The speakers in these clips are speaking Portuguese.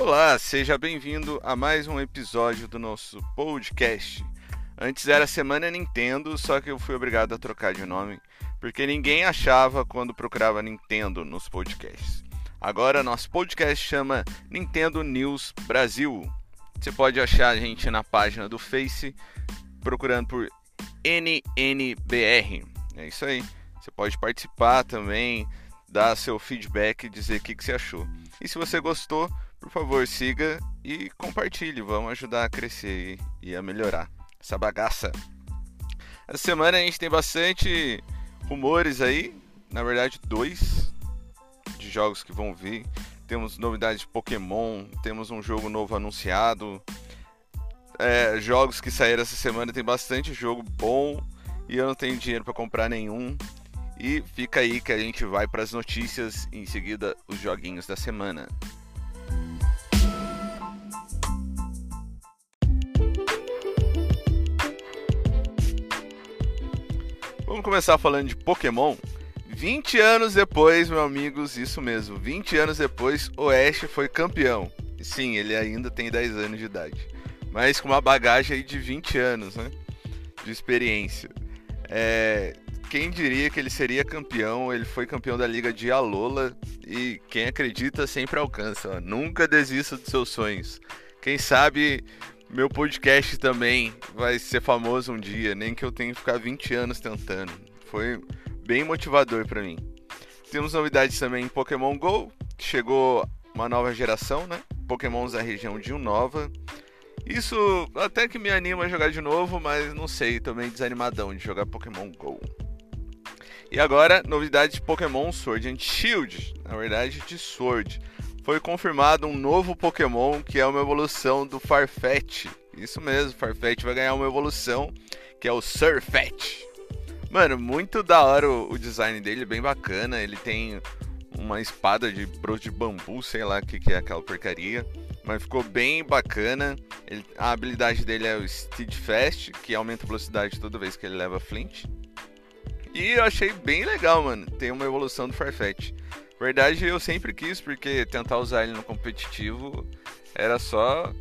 Olá, seja bem-vindo a mais um episódio do nosso podcast. Antes era Semana Nintendo, só que eu fui obrigado a trocar de nome, porque ninguém achava quando procurava Nintendo nos podcasts. Agora nosso podcast chama Nintendo News Brasil. Você pode achar a gente na página do Face procurando por NNBR. É isso aí. Você pode participar também, dar seu feedback e dizer o que, que você achou. E se você gostou, por favor, siga e compartilhe. Vamos ajudar a crescer e a melhorar essa bagaça. Essa semana a gente tem bastante rumores aí, na verdade, dois de jogos que vão vir. Temos novidades de Pokémon, temos um jogo novo anunciado. É, jogos que saíram essa semana, tem bastante jogo bom e eu não tenho dinheiro para comprar nenhum. E fica aí que a gente vai para as notícias e em seguida os joguinhos da semana. Vamos começar falando de Pokémon. 20 anos depois, meus amigos, isso mesmo, 20 anos depois, o Ash foi campeão. Sim, ele ainda tem 10 anos de idade, mas com uma bagagem aí de 20 anos, né? De experiência. É, quem diria que ele seria campeão? Ele foi campeão da Liga de Alola e quem acredita sempre alcança. Ó. Nunca desista dos seus sonhos. Quem sabe meu podcast também vai ser famoso um dia, nem que eu tenha que ficar 20 anos tentando. Foi bem motivador para mim. Temos novidades também em Pokémon Go, chegou uma nova geração, né? Pokémons da região de Unova. Isso até que me anima a jogar de novo, mas não sei, tô meio desanimadão de jogar Pokémon Go. E agora, novidade de Pokémon Sword and Shield, na verdade de Sword. Foi confirmado um novo Pokémon que é uma evolução do Farfetch. Isso mesmo, Farfetch vai ganhar uma evolução que é o Surfetch. Mano, muito da hora o, o, design dele, bem bacana. Ele tem uma espada de broto de bambu, sei lá o que, que é aquela porcaria. Mas ficou bem bacana. Ele, a habilidade dele é o Steadfast, que aumenta a velocidade toda vez que ele leva Flint. E eu achei bem legal, mano. Tem uma evolução do Farfetch. Verdade, eu sempre quis, porque tentar usar ele no competitivo era só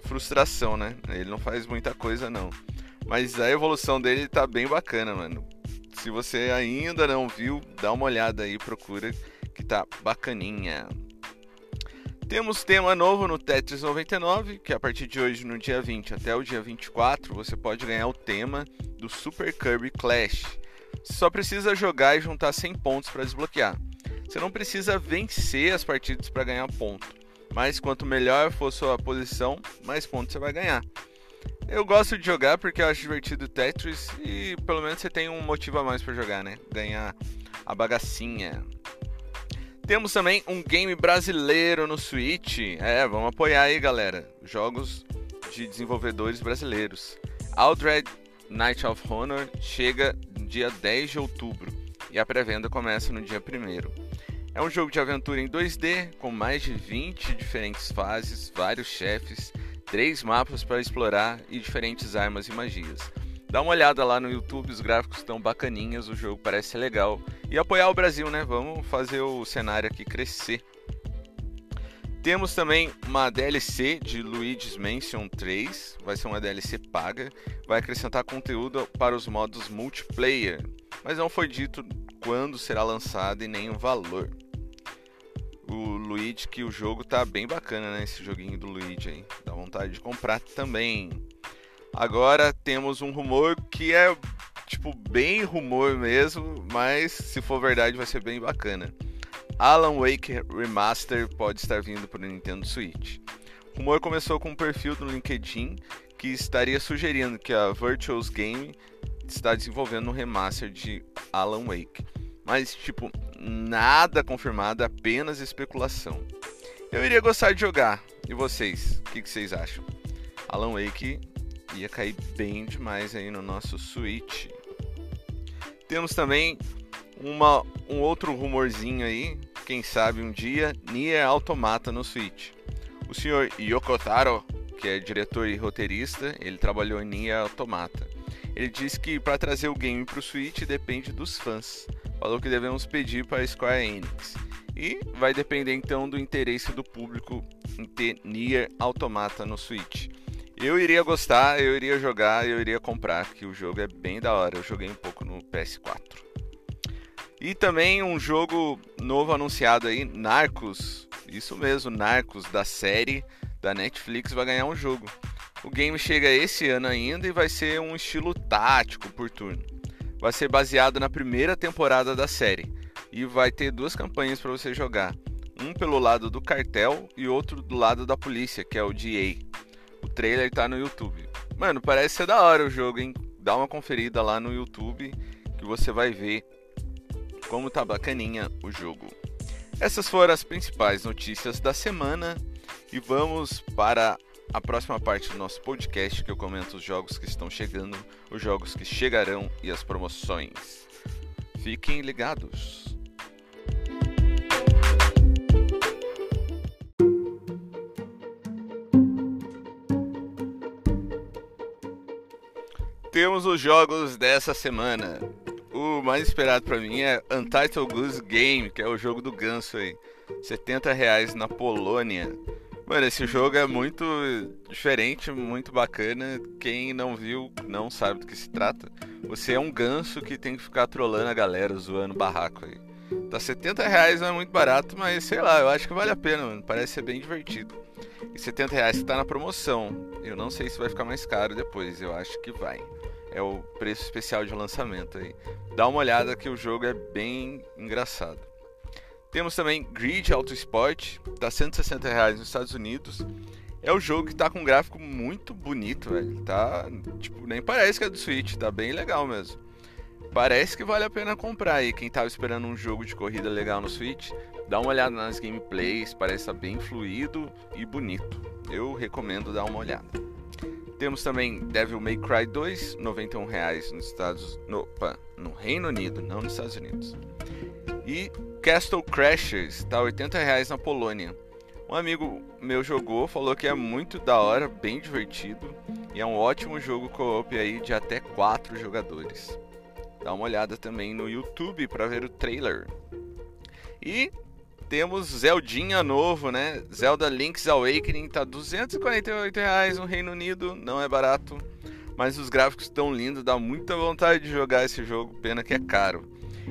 frustração, né? Ele não faz muita coisa, não. Mas a evolução dele tá bem bacana, mano. Se você ainda não viu, dá uma olhada aí, procura que tá bacaninha. Temos tema novo no Tetris 99, que a partir de hoje, no dia 20 até o dia 24, você pode ganhar o tema do Super Kirby Clash. Só precisa jogar e juntar 100 pontos para desbloquear. Você não precisa vencer as partidas para ganhar ponto, mas quanto melhor for sua posição, mais pontos você vai ganhar. Eu gosto de jogar porque eu acho divertido Tetris e pelo menos você tem um motivo a mais para jogar, né? Ganhar a bagacinha. Temos também um game brasileiro no Switch. É, vamos apoiar aí, galera. Jogos de desenvolvedores brasileiros. Aldred Night of Honor chega dia 10 de outubro e a pré-venda começa no dia 1 é um jogo de aventura em 2D com mais de 20 diferentes fases, vários chefes três mapas para explorar e diferentes armas e magias. Dá uma olhada lá no YouTube, os gráficos estão bacaninhas, o jogo parece legal. E apoiar o Brasil, né? Vamos fazer o cenário aqui crescer. Temos também uma DLC de Luigi's Mansion 3, vai ser uma DLC paga, vai acrescentar conteúdo para os modos multiplayer, mas não foi dito quando será lançado e nem o valor o Luigi, que o jogo tá bem bacana, né? Esse joguinho do Luigi aí. Dá vontade de comprar também. Agora temos um rumor que é, tipo, bem rumor mesmo, mas se for verdade vai ser bem bacana. Alan Wake Remaster pode estar vindo para o Nintendo Switch. O rumor começou com um perfil no LinkedIn que estaria sugerindo que a Virtuals Game está desenvolvendo um remaster de Alan Wake. Mas, tipo, nada confirmado, apenas especulação. Eu iria gostar de jogar. E vocês? O que, que, vocês acham? Alan Wake ia cair bem demais aí no nosso Switch. Temos também uma, um outro rumorzinho aí, quem sabe um dia, Nier Automata no Switch. O senhor Yokotaro, que é diretor e roteirista, ele trabalhou em Nier Automata. Ele disse que para trazer o game para o Switch depende dos fãs falou que devemos pedir para a Square Enix. E vai depender então do interesse do público em ter Nier Automata no Switch. Eu iria gostar, eu iria jogar, eu iria comprar, que o jogo é bem da hora. Eu joguei um pouco no PS4. E também um jogo novo anunciado aí, Narcos. Isso mesmo, Narcos da série da Netflix vai ganhar um jogo. O game chega esse ano ainda e vai ser um estilo tático por turno. Vai ser baseado na primeira temporada da série e vai ter duas campanhas para você jogar. Um pelo lado do cartel e outro do lado da polícia, que é o DA. O trailer tá no YouTube. Mano, parece ser da hora o jogo, hein? Dá uma conferida lá no YouTube que você vai ver como tá bacaninha o jogo. Essas foram as principais notícias da semana e vamos para a próxima parte do nosso podcast que eu comento os jogos que estão chegando, os jogos que chegarão e as promoções. Fiquem ligados. Temos os jogos dessa semana o mais esperado para mim é Untitled Goose Game, que é o jogo do ganso aí. 70 reais na Polônia. Mano, esse jogo é muito diferente, muito bacana. Quem não viu não sabe do que se trata. Você é um ganso que tem que ficar trolando a galera, zoando barraco aí. Tá 70 reais, não é muito barato, mas sei lá, eu acho que vale a pena, mano. Parece ser bem divertido. E 70 reais tá na promoção. Eu não sei se vai ficar mais caro depois, eu acho que vai é o preço especial de lançamento aí. Dá uma olhada que o jogo é bem engraçado. Temos também Grid Auto Sport, tá 160 reais nos Estados Unidos. É o jogo que tá com um gráfico muito bonito, velho. Tá, tipo, nem parece que é do Switch, tá bem legal mesmo. Parece que vale a pena comprar aí. Quem tava esperando um jogo de corrida legal no Switch, dá uma olhada nas gameplays, parece tá bem fluido e bonito. Eu recomendo dar uma olhada. Temos também Devil May Cry 2, 91 reais nos Estados no, opa, no Reino Unido, não nos Estados Unidos. E Castle Crashers 80 reais na Polônia. Um amigo meu jogou, falou que é muito da hora, bem divertido e é um ótimo jogo co-op aí de até 4 jogadores. Dá uma olhada também no YouTube para ver o trailer. E temos Zeldinha novo, né? Zelda Link's Awakening tá 248 reais no Reino Unido, não é barato, mas os gráficos estão lindos, dá muita vontade de jogar esse jogo, pena que é caro.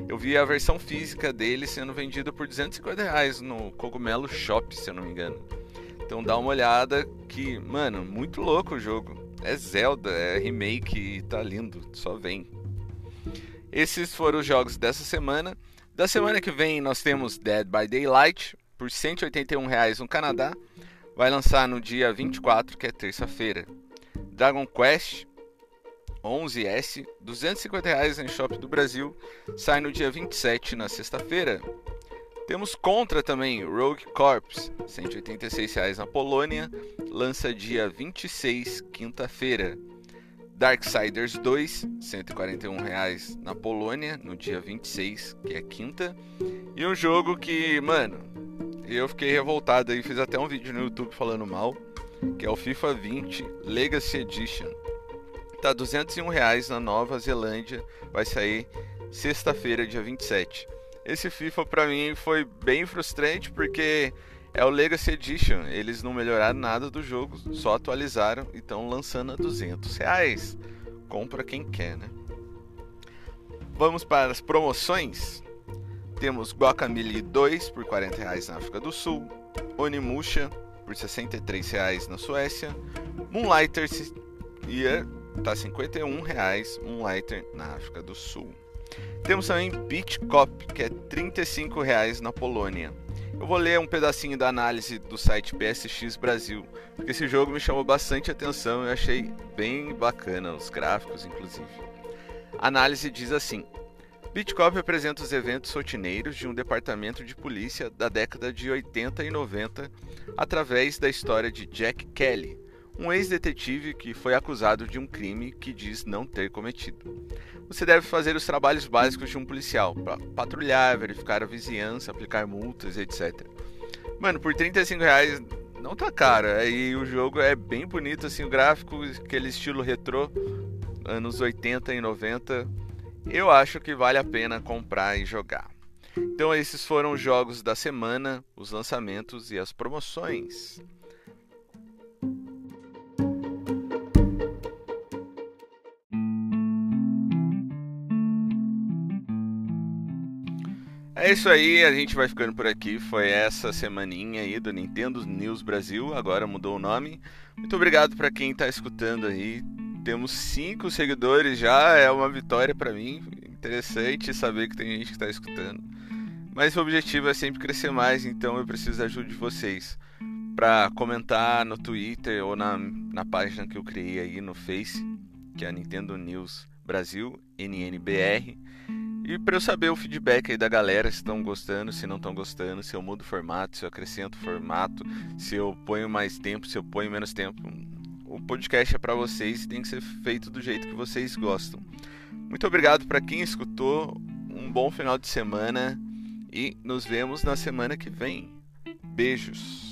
Eu vi a versão física dele sendo vendida por 250 reais no Cogumelo Shop, se eu não me engano. Então dá uma olhada que, mano, muito louco o jogo. É Zelda, é remake e tá lindo, só vem. Esses foram os jogos dessa semana. Da semana que vem nós temos Dead by Daylight por 181 reais no Canadá. Vai lançar no dia 24, que é terça-feira. Dragon Quest 11S, 250 reais em Shop do Brasil, sai no dia 27, na sexta-feira. Temos Contra também, Rogue Corps, 186 reais na Polônia, lança dia 26, quinta-feira. Darksiders 2, 141 reais na Polônia, no dia 26, que é quinta. E um jogo que, mano, eu fiquei revoltado aí, fiz até um vídeo no YouTube falando mal, que é o FIFA 20 Legacy Edition. Tá 201 reais na Nova Zelândia, vai sair sexta-feira, dia 27. Esse FIFA para mim foi bem frustrante porque é o Legacy Edition. Eles não melhoraram nada do jogo, só atualizaram e estão lançando a 200 reais. Compra quem quer, né? Vamos para as promoções. Temos Guacamole 2 por 40 reais na África do Sul, Onimusha por 63 reais na Suécia, Moonlighter Year tá 51 reais Moonlighter na África do Sul. Temos também Beach Cop que é 35 reais na Polônia. Eu vou ler um pedacinho da análise do site PSX Brasil, porque esse jogo me chamou bastante atenção e achei bem bacana, os gráficos inclusive. A análise diz assim: Bitcop apresenta os eventos rotineiros de um departamento de polícia da década de 80 e 90 através da história de Jack Kelly, um ex-detetive que foi acusado de um crime que diz não ter cometido você deve fazer os trabalhos básicos de um policial, patrulhar, verificar a vizinhança, aplicar multas, etc. Mano, por 35 reais não tá caro. E o jogo é bem bonito, assim, o gráfico, aquele estilo retrô, anos 80 e 90. Eu acho que vale a pena comprar e jogar. Então esses foram os jogos da semana, os lançamentos e as promoções. É isso aí, a gente vai ficando por aqui. Foi essa semaninha aí do Nintendo News Brasil, agora mudou o nome. Muito obrigado para quem está escutando aí. Temos cinco seguidores já, é uma vitória para mim. Interessante saber que tem gente que está escutando. Mas o objetivo é sempre crescer mais, então eu preciso da ajuda de vocês para comentar no Twitter ou na, na página que eu criei aí no Face, que é a Nintendo News Brasil, NNBR. E para eu saber o feedback aí da galera, se estão gostando, se não estão gostando, se eu mudo o formato, se eu acrescento o formato, se eu ponho mais tempo, se eu ponho menos tempo. O podcast é para vocês e tem que ser feito do jeito que vocês gostam. Muito obrigado para quem escutou. Um bom final de semana e nos vemos na semana que vem. Beijos.